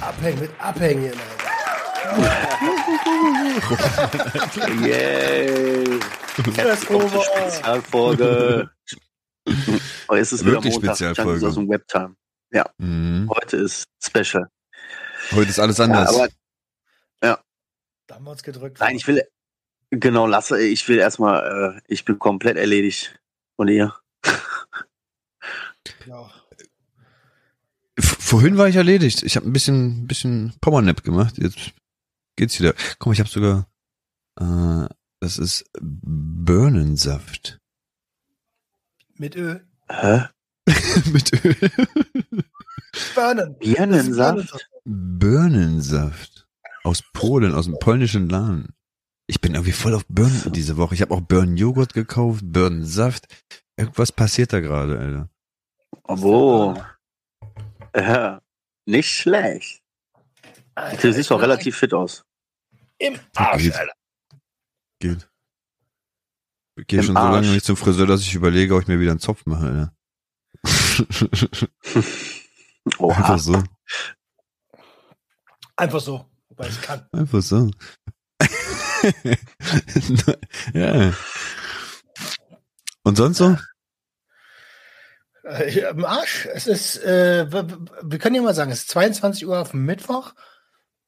Abhängen mit Abhängen. Yay! Herzlich willkommen zur Spezialfolge. Heute ist es wieder Wirklich Montag, Spezialfolge. Junkies aus dem Webtime. Mhm. Heute ist Special. Heute ist alles Ja, anders. aber Da haben wir uns gedrückt. nein, ich will, genau, lasse, ich will erstmal, äh, ich bin komplett erledigt. Und ihr? Ja. Vorhin war ich erledigt. Ich habe ein bisschen, bisschen Powernap gemacht. Jetzt geht's wieder. Komm, ich habe sogar. Äh, das ist Birnensaft Mit Öl. Hä? mit Öl. Birnen. Birnensaft? Birnensaft aus Polen, aus dem polnischen Laden. Ich bin irgendwie voll auf Birnen diese Woche. Ich habe auch Birnenjoghurt gekauft, Birnensaft. Irgendwas passiert da gerade, Alter. Oh. Ja, nicht schlecht. Du siehst doch relativ fit aus. Im Arsch, Geht. Alter. Geht. Ich gehe Im schon so lange nicht zum Friseur, dass ich überlege, ob ich mir wieder einen Zopf mache, Alter. Oha. Einfach so. Einfach so. Wobei ich kann. Einfach so. ja. Und sonst so? Äh, Im Arsch. Es ist, äh, wir können ja mal sagen, es ist 22 Uhr auf dem Mittwoch.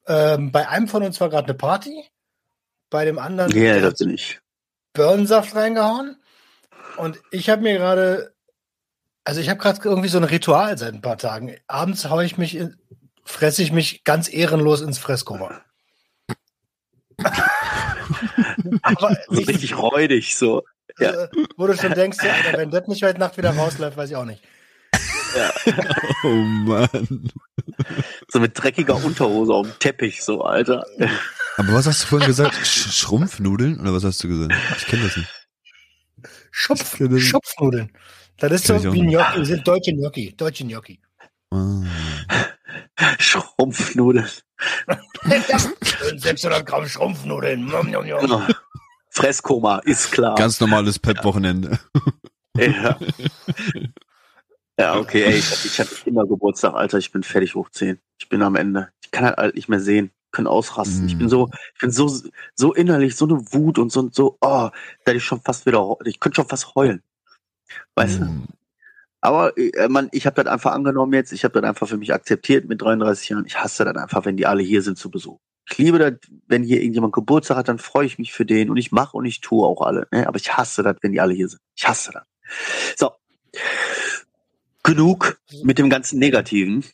Ähm, bei einem von uns war gerade eine Party. Bei dem anderen Ja, das hat bin ich. Birnensaft reingehauen. Und ich habe mir gerade, also ich habe gerade irgendwie so ein Ritual seit ein paar Tagen. Abends haue ich mich, in, fresse ich mich ganz ehrenlos ins Fresskoma. Aber So richtig räudig, so. Ja. äh, wo du schon denkst, ja, wenn das nicht heute Nacht wieder rausläuft, weiß ich auch nicht. Oh Mann. So mit dreckiger Unterhose auf dem Teppich, so, Alter. Aber was hast du vorhin gesagt? Sch Schrumpfnudeln? Oder was hast du gesagt? Ich kenne das nicht. Schupf, das- Schupfnudeln. Das ist so wie. Gnocchi, sind deutsche Gnocchi, deutsche Gnocchi. Ah. Schrumpfnudeln. 600 Gramm Schrumpfnudeln. Genau. Fresskoma, ist klar. Ganz normales Pep-Wochenende. ja. ja, okay, ey, ich, ich hatte immer Geburtstag, Alter. Ich bin fertig hoch 10. Ich bin am Ende. Ich kann halt nicht mehr sehen. Können ausrasten. Ich Mm. bin so, ich bin so, so innerlich, so eine Wut und so, so, oh, da ich schon fast wieder, ich könnte schon fast heulen. Weißt du? Aber äh, man, ich habe das einfach angenommen jetzt. Ich habe das einfach für mich akzeptiert mit 33 Jahren. Ich hasse das einfach, wenn die alle hier sind zu Besuch. Ich liebe das, wenn hier irgendjemand Geburtstag hat, dann freue ich mich für den und ich mache und ich tue auch alle. Ne? Aber ich hasse das, wenn die alle hier sind. Ich hasse das. So. Genug mit dem ganzen Negativen.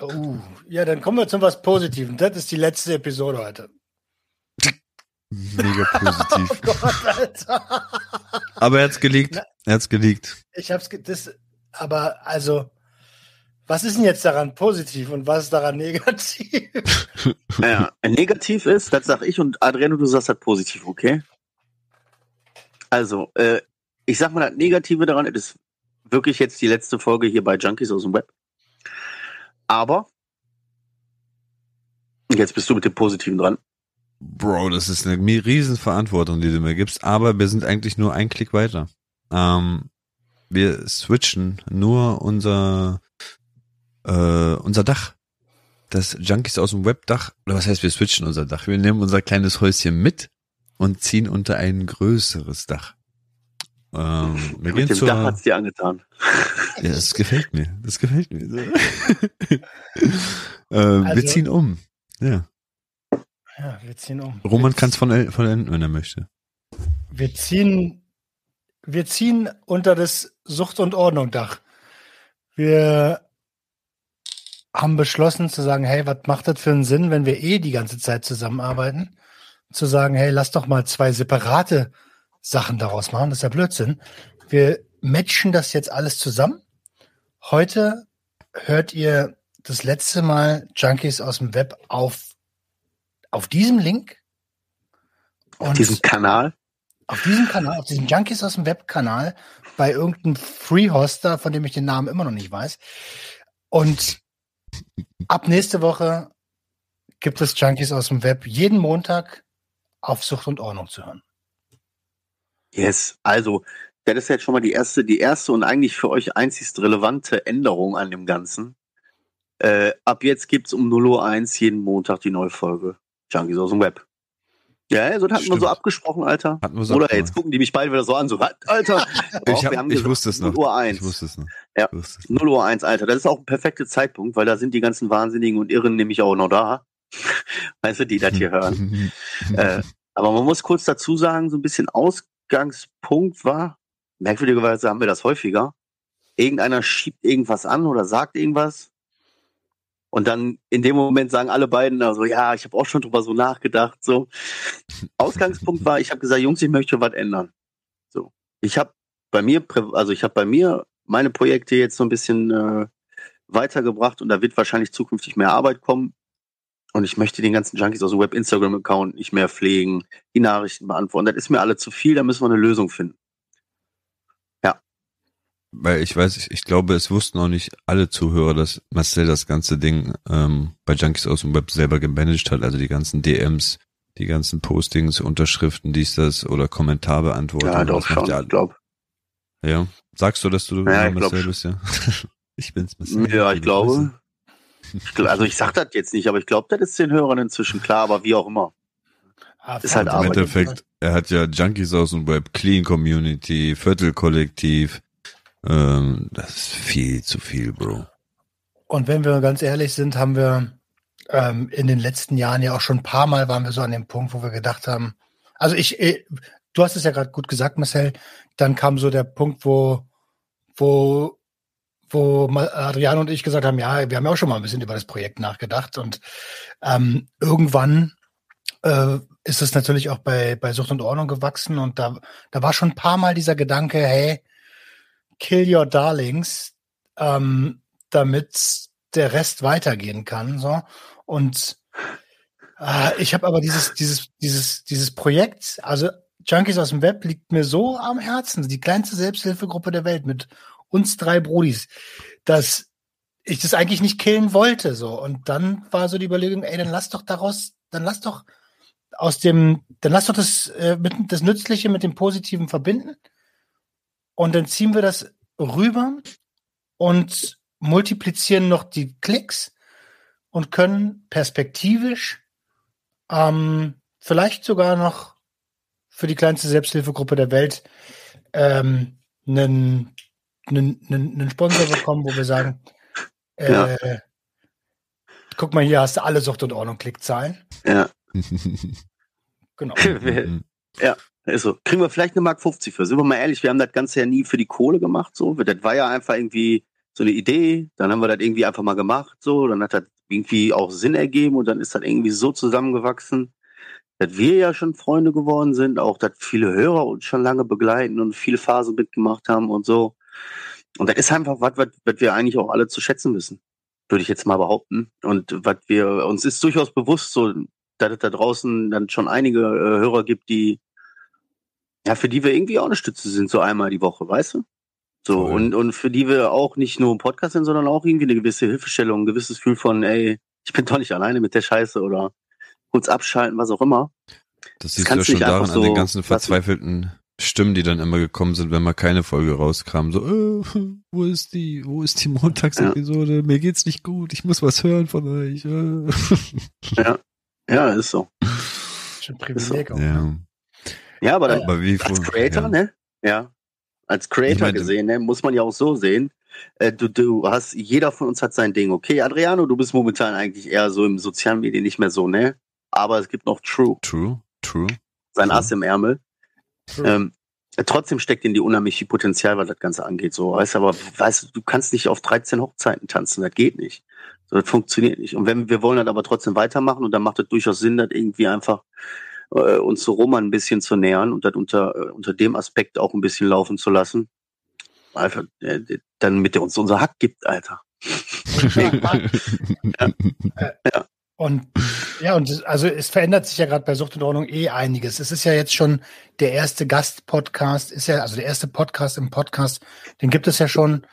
Oh, ja, dann kommen wir zu was Positiven. Das ist die letzte Episode heute. Mega positiv. Oh Gott, Alter. Aber er hat's geleakt. Na- Er hat's geleakt. Ich hab's, ge- das, aber also, was ist denn jetzt daran positiv und was ist daran negativ? Ja, negativ ist, das sag ich und Adriano, du sagst das positiv, okay? Also, äh, ich sag mal das Negative daran, es ist wirklich jetzt die letzte Folge hier bei Junkies aus dem Web. Aber jetzt bist du mit dem Positiven dran. Bro, das ist eine mi- riesen Verantwortung, die du mir gibst. Aber wir sind eigentlich nur ein Klick weiter. Ähm, wir switchen nur unser äh, unser Dach. Das Junkies aus dem Webdach. Oder was heißt, wir switchen unser Dach? Wir nehmen unser kleines Häuschen mit und ziehen unter ein größeres Dach. Ähm, wir gehen Mit dem zur, Dach hat's dir angetan. Ja, das gefällt mir. Das gefällt mir. äh, wir Also- ziehen um. Ja. Ja, wir ziehen um. Roman kann es von vollenden, wenn er möchte. Wir ziehen, wir ziehen unter das Sucht- und Ordnung-Dach. Wir haben beschlossen zu sagen, hey, was macht das für einen Sinn, wenn wir eh die ganze Zeit zusammenarbeiten? Zu sagen, hey, lass doch mal zwei separate Sachen daraus machen. Das ist ja Blödsinn. Wir matchen das jetzt alles zusammen. Heute hört ihr das letzte Mal Junkies aus dem Web auf, auf diesem Link. Auf diesem Kanal. auf diesem Kanal, auf diesem Junkies aus dem Web-Kanal, bei irgendeinem Free-Hoster, von dem ich den Namen immer noch nicht weiß. Und ab nächste Woche gibt es Junkies aus dem Web jeden Montag auf Sucht und Ordnung zu hören. Yes, also, das ist jetzt schon mal die erste, die erste und eigentlich für euch einzigst relevante Änderung an dem Ganzen. Äh, ab jetzt gibt's um 0.01 Uhr jeden Montag die neue Folge Junkies aus dem Web. Ja, also das hatten wir so abgesprochen, Alter. Hatten wir so Oder jetzt gucken die mich beide wieder so an, so, was, Alter. Ich, Doch, hab, wir haben ich gesagt, wusste es noch. 0 Uhr 1. Ich wusste es noch. Ja. Ich wusste es. 0 Uhr 1, Alter. Das ist auch ein perfekter Zeitpunkt, weil da sind die ganzen Wahnsinnigen und Irren nämlich auch noch da. weißt du, die das hier hören. äh, aber man muss kurz dazu sagen, so ein bisschen Ausgangspunkt war, merkwürdigerweise haben wir das häufiger. Irgendeiner schiebt irgendwas an oder sagt irgendwas. Und dann in dem Moment sagen alle beiden, also ja, ich habe auch schon drüber so nachgedacht. So Ausgangspunkt war, ich habe gesagt, Jungs, ich möchte was ändern. So, ich habe bei mir, also ich habe bei mir meine Projekte jetzt so ein bisschen äh, weitergebracht und da wird wahrscheinlich zukünftig mehr Arbeit kommen. Und ich möchte den ganzen Junkies aus dem Web-Instagram-Account nicht mehr pflegen, die Nachrichten beantworten. Das ist mir alle zu viel, da müssen wir eine Lösung finden. Weil ich weiß, ich, ich glaube, es wussten auch nicht alle Zuhörer, dass Marcel das ganze Ding ähm, bei Junkies aus dem Web selber gemanagt hat, also die ganzen DMs, die ganzen Postings, Unterschriften, dies, das oder Kommentarbeantwortung. Ja, doch schon, ja, ich glaube. ja. Sagst du, dass du Ja, ja, ich glaub Marcel bist, ja? ich bin's, Marcel. Ja, ich glaube. Ich, gl- also ich sag das jetzt nicht, aber ich glaube, das ist den Hörern inzwischen klar, aber wie auch immer. Ah, Ist halt Im Arbeit. Endeffekt, er hat ja Junkies aus dem Web, Clean Community, Viertelkollektiv. Ähm, das ist viel zu viel, Bro. Und wenn wir ganz ehrlich sind, haben wir ähm, in den letzten Jahren ja auch schon ein paar Mal waren wir so an dem Punkt, wo wir gedacht haben, also ich, äh, du hast es ja gerade gut gesagt, Marcel, dann kam so der Punkt, wo, wo, wo Adriano und ich gesagt haben, ja, wir haben ja auch schon mal ein bisschen über das Projekt nachgedacht und ähm, irgendwann äh, ist es natürlich auch bei, bei Sucht und Ordnung gewachsen und da, da war schon ein paar Mal dieser Gedanke, hey, kill your darlings, ähm, damit der Rest weitergehen kann. So. Und äh, ich habe aber dieses, dieses, dieses, dieses Projekt, also Junkies aus dem Web liegt mir so am Herzen, die kleinste Selbsthilfegruppe der Welt mit uns drei Brodis, dass ich das eigentlich nicht killen wollte. So. Und dann war so die Überlegung, ey, dann lass doch daraus, dann lass doch aus dem, dann lass doch das, äh, mit, das Nützliche mit dem Positiven verbinden. Und dann ziehen wir das rüber und multiplizieren noch die Klicks und können perspektivisch ähm, vielleicht sogar noch für die kleinste Selbsthilfegruppe der Welt ähm, einen, einen, einen, einen Sponsor bekommen, wo wir sagen, äh, Ja. guck mal, hier hast du alle Sucht und Ordnung Klickzahlen. Ja, Genau. ist so. Kriegen wir vielleicht eine Mark 50 für. Sind wir mal ehrlich, wir haben das Ganze ja nie für die Kohle gemacht. So, das war ja einfach irgendwie so eine Idee. Dann haben wir das irgendwie einfach mal gemacht. So, dann hat das irgendwie auch Sinn ergeben und dann ist das irgendwie so zusammengewachsen, dass wir ja schon Freunde geworden sind, auch dass viele Hörer uns schon lange begleiten und viele Phasen mitgemacht haben und so. Und das ist einfach was, was, was wir eigentlich auch alle zu schätzen wissen, würde ich jetzt mal behaupten. Und was wir uns ist durchaus bewusst, so dass es da draußen dann schon einige äh, Hörer gibt, die ja für die wir irgendwie auch eine Stütze sind, so einmal die Woche, weißt du? So Voll. und und für die wir auch nicht nur im Podcast sind, sondern auch irgendwie eine gewisse Hilfestellung, ein gewisses Gefühl von, ey, ich bin doch nicht alleine mit der Scheiße oder kurz abschalten, was auch immer. Das siehst du ja schon daran einfach an den so ganzen verzweifelten Stimmen, die dann immer gekommen sind, wenn mal keine Folge rauskam. So, äh, wo ist die, wo ist die Montagsepisode? Mir geht's nicht gut, ich muss was hören von euch. Äh. Ja, ist so. Schon ein Privileg auch. ne? ja. Ja, aber dann Aber wie als Creator, ja. ne? Ja. Als Creator Ich meine, gesehen, ne, muss man ja auch so sehen. Äh, du, du hast, jeder von uns hat sein Ding. Okay, Adriano, du bist momentan eigentlich eher so im sozialen Medien nicht mehr so, ne? Aber es gibt noch True, True, true. sein True. Ass im Ärmel. True. Ähm, trotzdem steckt in die unheimlich viel Potenzial, was das Ganze angeht. So, weißt du, aber weißt du, du kannst nicht auf 13 Hochzeiten tanzen, das geht nicht. So, das funktioniert nicht. Und wenn wir wollen das aber trotzdem weitermachen und dann macht es durchaus Sinn, das irgendwie einfach äh, uns zu Roma ein bisschen zu nähern und das unter, äh, unter dem Aspekt auch ein bisschen laufen zu lassen. Einfach, äh, dann mit der uns unser Hack gibt, Alter. Und ja, und es- also es verändert sich ja gerade bei Sucht und Ordnung eh einiges. Es ist ja jetzt schon der erste Gast-Podcast, ist ja, also der erste Podcast im Podcast, den gibt es ja schon.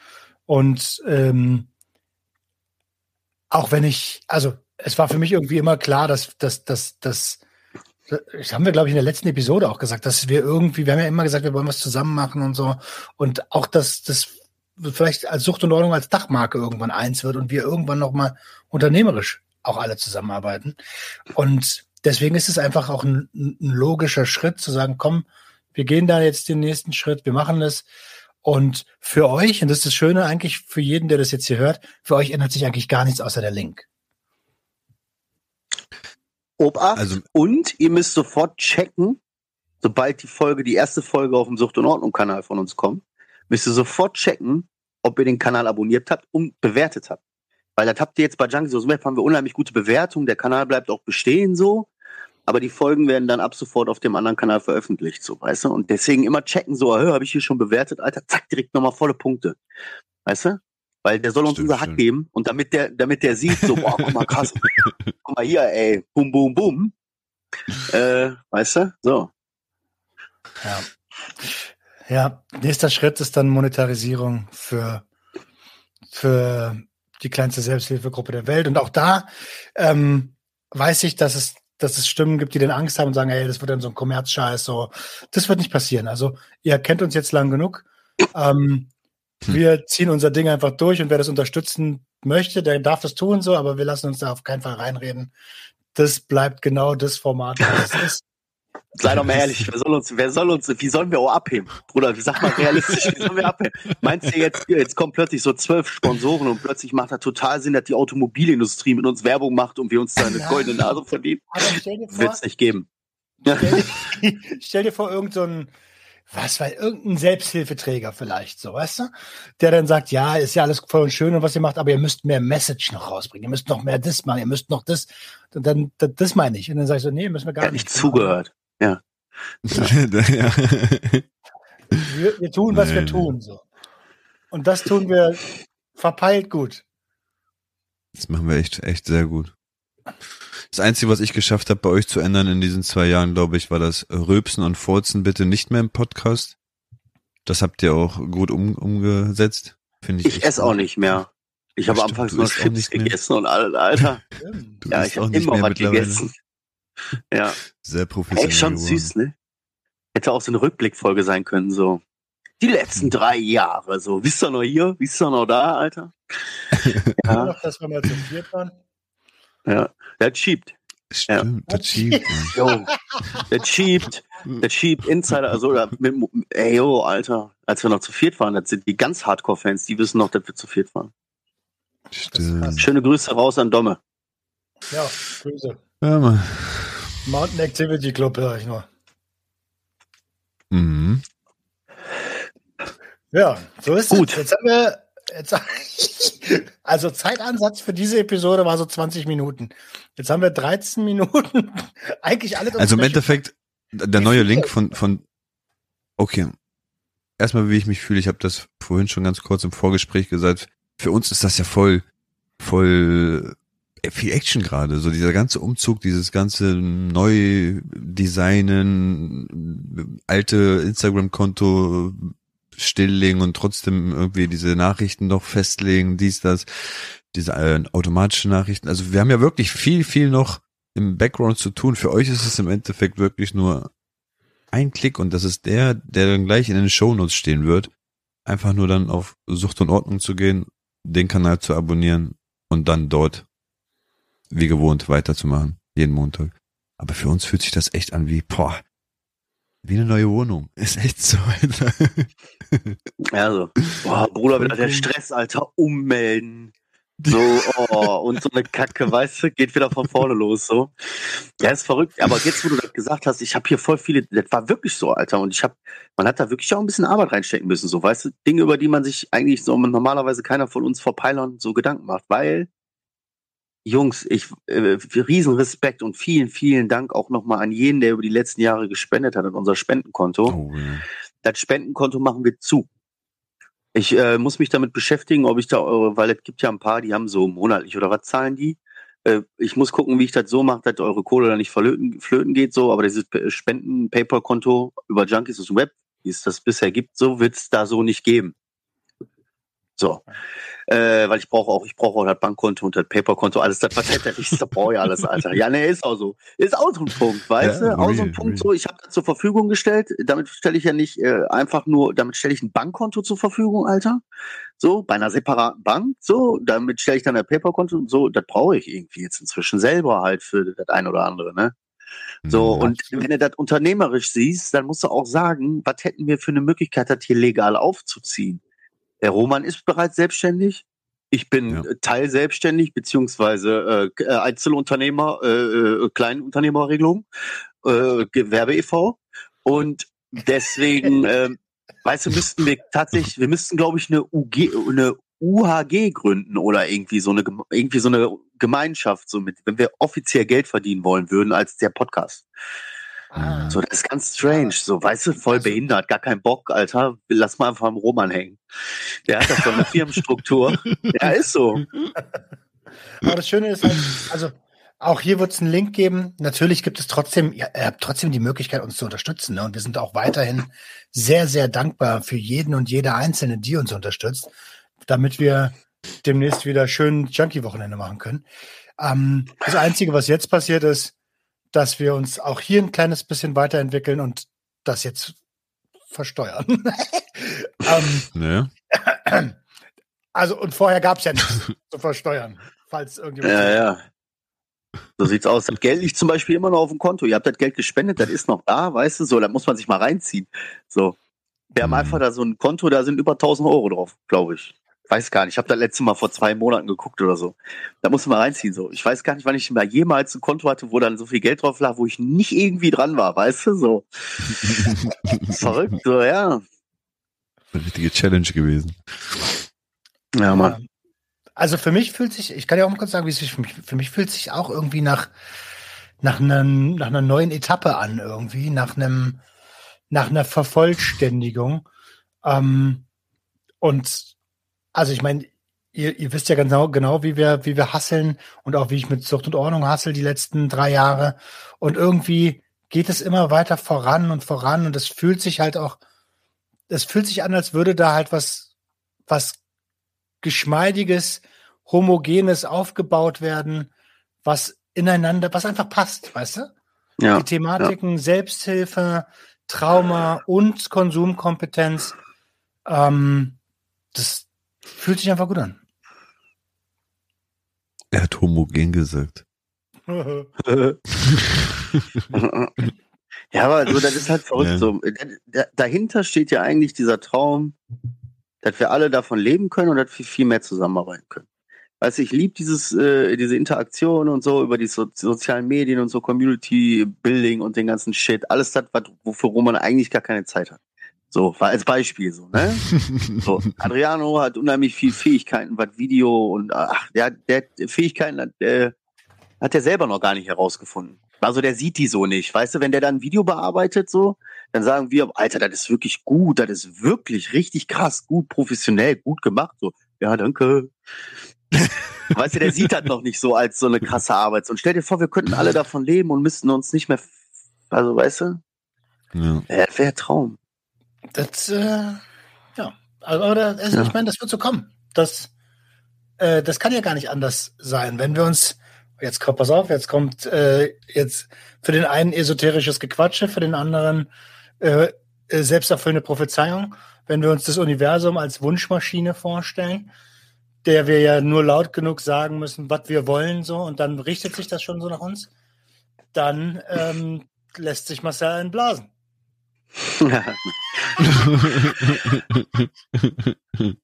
Und ähm, auch wenn ich, also es war für mich irgendwie immer klar, dass, dass, dass, dass das haben wir, glaube ich, in der letzten Episode auch gesagt, dass wir irgendwie, wir haben ja immer gesagt, wir wollen was zusammen machen und so. Und auch, dass das vielleicht als Sucht und Ordnung als Dachmarke irgendwann eins wird und wir irgendwann nochmal unternehmerisch auch alle zusammenarbeiten. Und deswegen ist es einfach auch ein, ein, logischer Schritt zu sagen, komm, wir gehen da jetzt den nächsten Schritt, wir machen das. Und für euch, und das ist das Schöne eigentlich für jeden, der das jetzt hier hört, für euch ändert sich eigentlich gar nichts außer der Link. Obacht. Also, und ihr müsst sofort checken, sobald die Folge, die erste Folge auf dem Sucht und Ordnung Kanal von uns kommt, müsst ihr sofort checken, ob ihr den Kanal abonniert habt und bewertet habt. Weil das habt ihr jetzt bei Junkies aus Web haben wir unheimlich gute Bewertungen. Der Kanal bleibt auch bestehen so. Aber die Folgen werden dann ab sofort auf dem anderen Kanal veröffentlicht, so, weißt du? Und deswegen immer checken, so, habe ich hier schon bewertet, Alter, zack, direkt nochmal volle Punkte. Weißt du? Weil der soll uns stimmt, unser Hack geben und damit der, damit der sieht, so, boah, guck mal, krass, guck mal hier, ey, bum, bum, bum. Äh, weißt du? So. Ja. Ja, nächster Schritt ist dann Monetarisierung für, für die kleinste Selbsthilfegruppe der Welt. Und auch da ähm, weiß ich, dass es, dass es Stimmen gibt, die dann Angst haben und sagen, ey, das wird dann so ein Kommerzscheiß. So, das wird nicht passieren. Also ihr kennt uns jetzt lang genug. Ähm, hm. Wir ziehen unser Ding einfach durch und wer das unterstützen möchte, der darf das tun so, aber wir lassen uns da auf keinen Fall reinreden. Das bleibt genau das Format, was es ist. Sei doch mal ehrlich, wer soll uns, wer soll uns, wie sollen wir auch abheben? Bruder, wie sag mal realistisch, wie sollen wir abheben? Meinst du jetzt, jetzt kommen plötzlich so zwölf Sponsoren und plötzlich macht das total Sinn, dass die Automobilindustrie mit uns Werbung macht und wir uns da eine ja. goldene Nase verdienen? Wird es nicht geben. Stell dir, stell dir vor, irgendein, so was, weil irgendein Selbsthilfeträger vielleicht, so, weißt du? Der dann sagt, ja, ist ja alles voll und schön und was ihr macht, aber ihr müsst mehr Message noch rausbringen, ihr müsst noch mehr das machen, ihr müsst noch das, und dann, das, das meine ich. Und dann sage ich so, nee, müssen wir gar ja, nicht. nicht zugehört. Ja. ja. Wir, wir, tun, was nee. wir tun, so. Und das tun wir verpeilt gut. Das machen wir echt, echt sehr gut. Das Einzige, was ich geschafft habe, bei euch zu ändern in diesen zwei Jahren, glaube ich, war das Röpsen und Furzen bitte nicht mehr im Podcast. Das habt ihr auch gut um, umgesetzt, finde ich. Ich esse auch nicht mehr. Ich habe anfangs nur Chips gegessen und Alter. ja, ich habe immer was gegessen. Ja. Sehr professionell. Echt schon geworden. süß, ne? Hätte auch so eine Rückblickfolge sein können, so. Die letzten hm. drei Jahre, so. Wisst ihr noch hier? Wisst ihr noch da, Alter? ja. Noch, dass wir mal zu viert waren. Ja, der schiebt. Stimmt, ja. der schiebt. Jo, der schiebt, der schiebt Insider, also oder mit, ey, yo, Alter, als wir noch zu viert waren, das sind die ganz Hardcore-Fans, die wissen noch, dass wir zu viert waren. Stimmt. Schöne Grüße raus an Domme. Ja, Grüße. Ja, Mann. Mountain Activity Club höre ich nur. Mhm. Ja, so ist Gut. es. Jetzt haben wir also Zeitansatz für diese Episode war so 20 Minuten. Jetzt haben wir 13 Minuten. Eigentlich alle. Also im Endeffekt der neue Link von von. Okay. Erstmal, wie ich mich fühle. Ich habe das vorhin schon ganz kurz im Vorgespräch gesagt. Für uns ist das ja voll, voll viel Action gerade. So dieser ganze Umzug, dieses ganze Neudesignen, alte Instagram-Konto stilllegen und trotzdem irgendwie diese Nachrichten noch festlegen, dies, das, diese äh, automatischen Nachrichten. Also wir haben ja wirklich viel, viel noch im Background zu tun. Für euch ist es im Endeffekt wirklich nur ein Klick und das ist der, der dann gleich in den Shownotes stehen wird. Einfach nur dann auf Sucht und Ordnung zu gehen, den Kanal zu abonnieren und dann dort wie gewohnt weiterzumachen, jeden Montag. Aber für uns fühlt sich das echt an wie, boah, wie eine neue Wohnung. Ist echt so. Also, boah, Bruder, wieder der Stress, Alter, ummelden. So, oh, und so eine Kacke, weißt du, geht wieder von vorne los, so. Ja, ist verrückt. Aber jetzt, wo du das gesagt hast, ich habe hier voll viele, das war wirklich so, Alter. Und ich habe, man hat da wirklich auch ein bisschen Arbeit reinstecken müssen, so, weißt du, Dinge, über die man sich eigentlich so normalerweise keiner von uns vor Peilern so Gedanken macht, weil Jungs, ich äh, riesen Respekt und vielen, vielen Dank auch nochmal an jeden, der über die letzten Jahre gespendet hat an unser Spendenkonto. Oh, ja. Das Spendenkonto machen wir zu. Ich äh, muss mich damit beschäftigen, ob ich da eure, weil es gibt ja ein paar, die haben so monatlich oder was zahlen die. Äh, ich muss gucken, wie ich das so mache, dass eure Kohle da nicht verlöten, flöten geht, so, aber dieses Spenden-Paper-Konto über Junkies Web, wie es das bisher gibt, so wird es da so nicht geben. So. Äh, weil ich brauche auch, ich brauche auch das Bankkonto und das Paperkonto, alles das, was hätte ich, das brauche ich alles, Alter. Ja, nee, ist auch so. Ist auch so ein Punkt, weißt Ja, du? Auch so ein Punkt so, ich habe das zur Verfügung gestellt. Damit stelle ich ja nicht äh, einfach nur, damit stelle ich ein Bankkonto zur Verfügung, Alter. So, bei einer separaten Bank, so, damit stelle ich dann ein Paperkonto und so, das brauche ich irgendwie jetzt inzwischen selber halt für das ein oder andere, ne? So, Mhm. und wenn du das unternehmerisch siehst, dann musst du auch sagen, was hätten wir für eine Möglichkeit, das hier legal aufzuziehen? Der Roman ist bereits selbstständig. Ich bin Ja. äh, teilselbstständig, beziehungsweise äh, äh, Einzelunternehmer, äh, äh, Kleinunternehmerregelung, äh, Gewerbe e.V. Und deswegen, ähm, weißt du, müssten wir tatsächlich, wir müssten, glaube ich, eine UG, eine UHG gründen oder irgendwie so eine irgendwie so eine Gemeinschaft, so mit, wenn wir offiziell Geld verdienen wollen würden als der Podcast. Ah, So, das ist ganz strange. So, weißt du, voll Also- behindert, gar kein Bock, Alter. Lass mal einfach am Roman hängen. Der hat das so eine Firmenstruktur. Ja, ist so. Aber das Schöne ist halt, also auch hier wird es einen Link geben. Natürlich gibt es trotzdem, ihr habt trotzdem die Möglichkeit, uns zu unterstützen. Ne? Und wir sind auch weiterhin sehr, sehr dankbar für jeden und jede Einzelne, die uns unterstützt, damit wir demnächst wieder schön Junkie-Wochenende machen können. Ähm, das Einzige, was jetzt passiert ist, dass wir uns auch hier ein kleines bisschen weiterentwickeln und das jetzt versteuern. ähm, Ne? also, und vorher gab es ja nichts zu versteuern, falls irgendjemand. Ja, ja. So sieht's aus. Das Geld liegt zum Beispiel immer noch auf dem Konto. Ihr habt das Geld gespendet, das ist noch da, weißt du, so, da muss man sich mal reinziehen. So. Wir haben Mhm. einfach da so ein Konto, da sind über 1000 Euro drauf, glaube ich. Weiß gar nicht. Ich habe das letzte Mal vor zwei Monaten geguckt oder so. Da muss man reinziehen, so. Ich weiß gar nicht, wann ich mal jemals ein Konto hatte, wo dann so viel Geld drauf lag, wo ich nicht irgendwie dran war, weißt du, so. Verrückt, so, ja. Eine richtige Challenge gewesen. Ja, Mann. Also für mich fühlt sich, ich kann ja auch mal kurz sagen, wie es sich für mich, für mich fühlt sich auch irgendwie nach, nach, einem, nach einer neuen Etappe an, irgendwie, nach einem, nach einer Vervollständigung. Ähm, und also ich meine, ihr, ihr wisst ja genau, genau, wie wir, wie wir hasseln und auch wie ich mit Sucht und Ordnung hassel die letzten drei Jahre. Und irgendwie geht es immer weiter voran und voran und es fühlt sich halt auch, es fühlt sich an, als würde da halt was, was geschmeidiges, homogenes aufgebaut werden, was ineinander, was einfach passt, weißt du? Ja. Die Thematiken Selbsthilfe, Trauma und Konsumkompetenz, ähm, das fühlt sich einfach gut an. Er hat homogen gesagt. ja, aber so, das ist halt verrückt. Ja. So. Da- da- Dahinter steht ja eigentlich dieser Traum, dass wir alle davon leben können und dass wir viel mehr zusammenarbeiten können. Weißt du, ich liebe dieses, äh, diese Interaktion und so über die so sozialen Medien und so Community Building und den ganzen Shit. Alles das, was- wofür Roman eigentlich gar keine Zeit hat. So, war als Beispiel so, ne? So, Adriano hat unheimlich viel Fähigkeiten, was Video und ach, der, der Fähigkeiten hat, der, hat er selber noch gar nicht herausgefunden. Also der sieht die so nicht. Weißt du, wenn der dann ein Video bearbeitet, so, dann sagen wir, Alter, das ist wirklich gut, das ist wirklich richtig krass, gut, professionell, gut gemacht. So, ja, danke. weißt du, der sieht das noch nicht so als so eine krasse Arbeit. Und stell dir vor, wir könnten alle davon leben und müssten uns nicht mehr, also weißt du, Ja. ja, wäre Traum. Das, äh, ja. Also, aber also, Ja. ich meine, das wird so kommen. Das, äh, das kann ja gar nicht anders sein. Wenn wir uns, jetzt kommt, pass auf, jetzt kommt äh, jetzt für den einen esoterisches Gequatsche, für den anderen äh, äh, selbsterfüllende Prophezeiung. Wenn wir uns das Universum als Wunschmaschine vorstellen, der wir ja nur laut genug sagen müssen, was wir wollen, so, und dann richtet sich das schon so nach uns, dann ähm, lässt sich Marcel einblasen.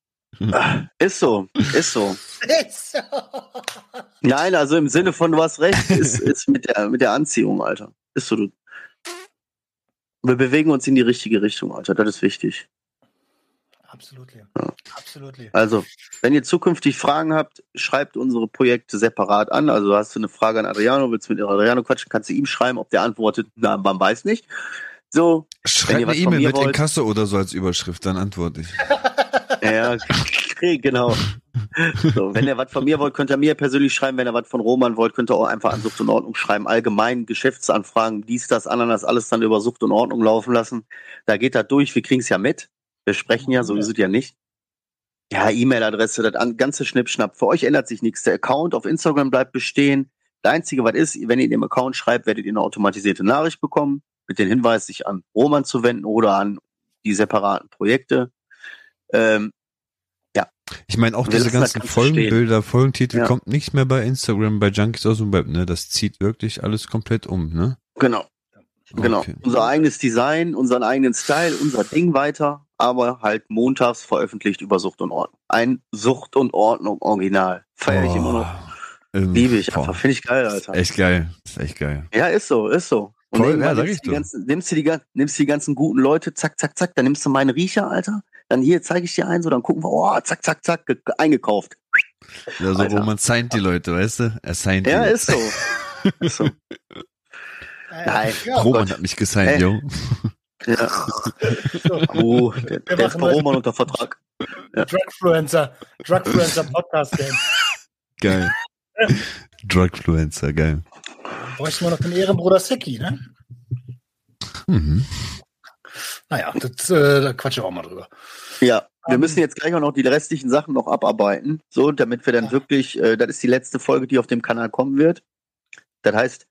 ist so, ist so. Nein, also im Sinne von, du hast recht, ist, ist mit, der, mit der Anziehung, Alter. Ist so, du. Wir bewegen uns in die richtige Richtung, Alter. Das ist wichtig. Absolut. Ja. Absolut. Also, wenn ihr zukünftig Fragen habt, schreibt unsere Projekte separat an. Also hast du eine Frage an Adriano, willst du mit Adriano quatschen, kannst du ihm schreiben, ob der antwortet, na, man weiß nicht. So, Schreib eine E-Mail mit wollt- Inkasso oder so als Überschrift, dann antworte ich. ja, genau. So, wenn ihr was von mir wollt, könnt ihr mir persönlich schreiben. Wenn ihr was von Roman wollt, könnt ihr auch einfach an Sucht und Ordnung schreiben. Allgemein Geschäftsanfragen, dies, das, Ananas, alles dann über Sucht und Ordnung laufen lassen. Da geht das durch. Wir kriegen es ja mit. Wir sprechen ja, so ist es ja nicht. Ja, E-Mail-Adresse, das an- ganze Schnippschnapp. Für euch ändert sich nichts. Der Account auf Instagram bleibt bestehen. Das Einzige, was ist, wenn ihr in dem Account schreibt, werdet ihr eine automatisierte Nachricht bekommen, mit dem Hinweis, sich an Roman zu wenden oder an die separaten Projekte. Ähm, Ich meine, auch diese ganzen Ganze Folgenbilder, Folgentitel Ja. kommt nicht mehr bei Instagram, bei Junkies aus dem Web, ne? Das zieht wirklich alles komplett um, ne? genau, genau. Okay. Unser eigenes Design, unseren eigenen Style, unser Ding weiter, aber halt montags veröffentlicht über Sucht und Ordnung. Ein Sucht und Ordnung Original. Feiere ich immer noch. Ähm, Liebe ich boah. einfach. Finde ich geil, Alter. Echt geil. Ist echt geil. Ja, ist so, ist so. Und irgendwann ja, sag nimmst ich die ganzen, nimmst du die, nimmst die ganzen guten Leute, zack, zack, zack, dann nimmst du meinen Riecher, Alter. Dann hier zeige ich dir einen, so, dann gucken wir, oh, zack, zack, zack, ge- eingekauft. Ja, so Alter. Roman signed die Leute, weißt du? Er signed Ja, die. ist so. ist so. Nein. Ja, Roman Gott. hat mich gesigned, Ey. yo. Ja. so. Oh, der, der ist machen bei. Roman unter Vertrag. Drugfluencer, Drugfluencer Podcast Game. Geil. Drugfluencer, geil. Bräuchten wir noch den Ehrenbruder Seki, ne? Mhm. Naja, das, äh, da quatschen wir auch mal drüber. Ja, wir Ähm. müssen jetzt gleich auch noch die restlichen Sachen noch abarbeiten, so, damit wir dann Ja. wirklich, äh, das ist die letzte Folge, die auf dem Kanal kommen wird. Das heißt,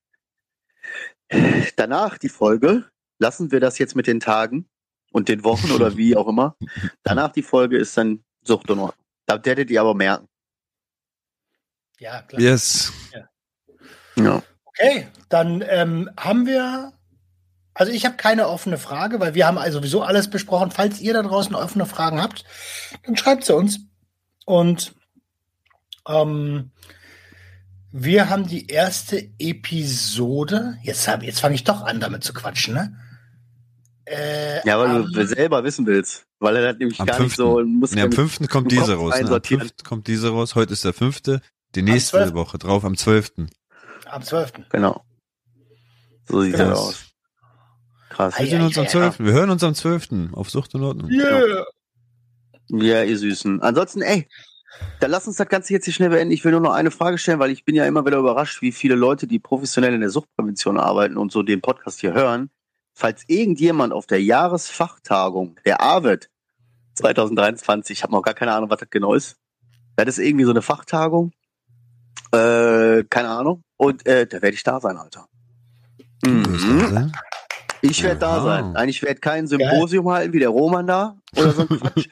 danach die Folge, lassen wir das jetzt mit den Tagen und den Wochen oder wie auch immer. Danach die Folge ist dann Sucht und Ordnung. Da werdet ihr aber merken. Ja, klar. Yes. Ja. Okay, dann ähm, haben wir. Also ich habe keine offene Frage, weil wir haben also sowieso alles besprochen. Falls ihr da draußen offene Fragen habt, dann schreibt sie uns. Und ähm, wir haben die erste Episode. Jetzt, hab- jetzt fange ich doch an, damit zu quatschen, ne? Äh, Ja, weil am- du selber wissen willst. Weil er das nämlich Am gar nicht so muss. Ja, am fünften kommt diese raus. Ne? Am fünften kommt diese raus. Heute ist der fünfte. Die nächste 12.. Woche drauf am zwölften. Am 12. Genau. So sieht das aus. Krass. Wir Ei, uns am ei, zwölften. Wir hören uns am zwölften auf Sucht und Ordnung. Yeah. Ja, ihr Süßen. Ansonsten, ey, dann lass uns das Ganze jetzt hier schnell beenden. Ich will nur noch eine Frage stellen, weil ich bin ja immer wieder überrascht, wie viele Leute, die professionell in der Suchtprävention arbeiten und so den Podcast hier hören. Falls irgendjemand auf der Jahresfachtagung der AWET 2023, ich habe noch gar keine Ahnung, was das genau ist. Das ist irgendwie so eine Fachtagung. Äh, keine Ahnung. Und äh, da werde ich da sein, Alter. Mhm. Ich werde da sein. Nein, ich werde kein Symposium halten wie der Roman da oder so ein Quatsch.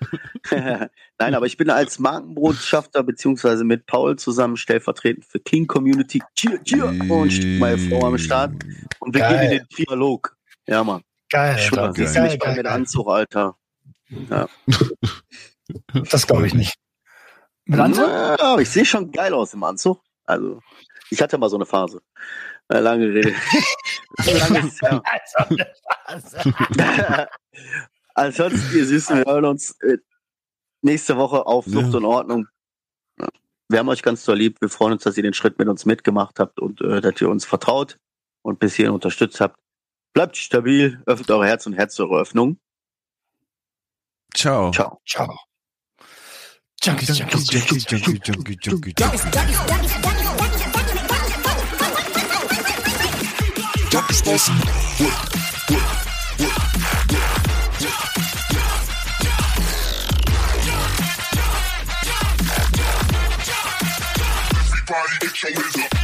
Nein, aber ich bin als Markenbotschafter beziehungsweise mit Paul zusammen stellvertretend für King Community Cheer, cheer, und meine Frau am Start und wir Geil. gehen in den Dialog. Ja, Mann. Geil, Alter. geil, mich mal geil, mit geil. Anzug, Alter. Das glaube ich nicht. Mit Anzug? Ja, ich sehe schon geil aus im Anzug. Also, ich hatte mal so eine Phase. Äh, Lange Rede. Lange ist her. Ansonsten, ihr Süßen, wir hören uns äh, nächste Woche auf Ja. Sucht und Ordnung. Ja. Wir haben euch ganz doll lieb. Wir freuen uns, dass ihr den Schritt mit uns mitgemacht habt und äh, dass ihr uns vertraut und bis hierhin unterstützt habt. Bleibt stabil, öffnet eure Herz und Herz zur Öffnung. Ciao. Ciao. Ciao. Junkies, Junkies, Junkies. Junkie, Junkie, Junkie, Junkie. Everybody get your hands up.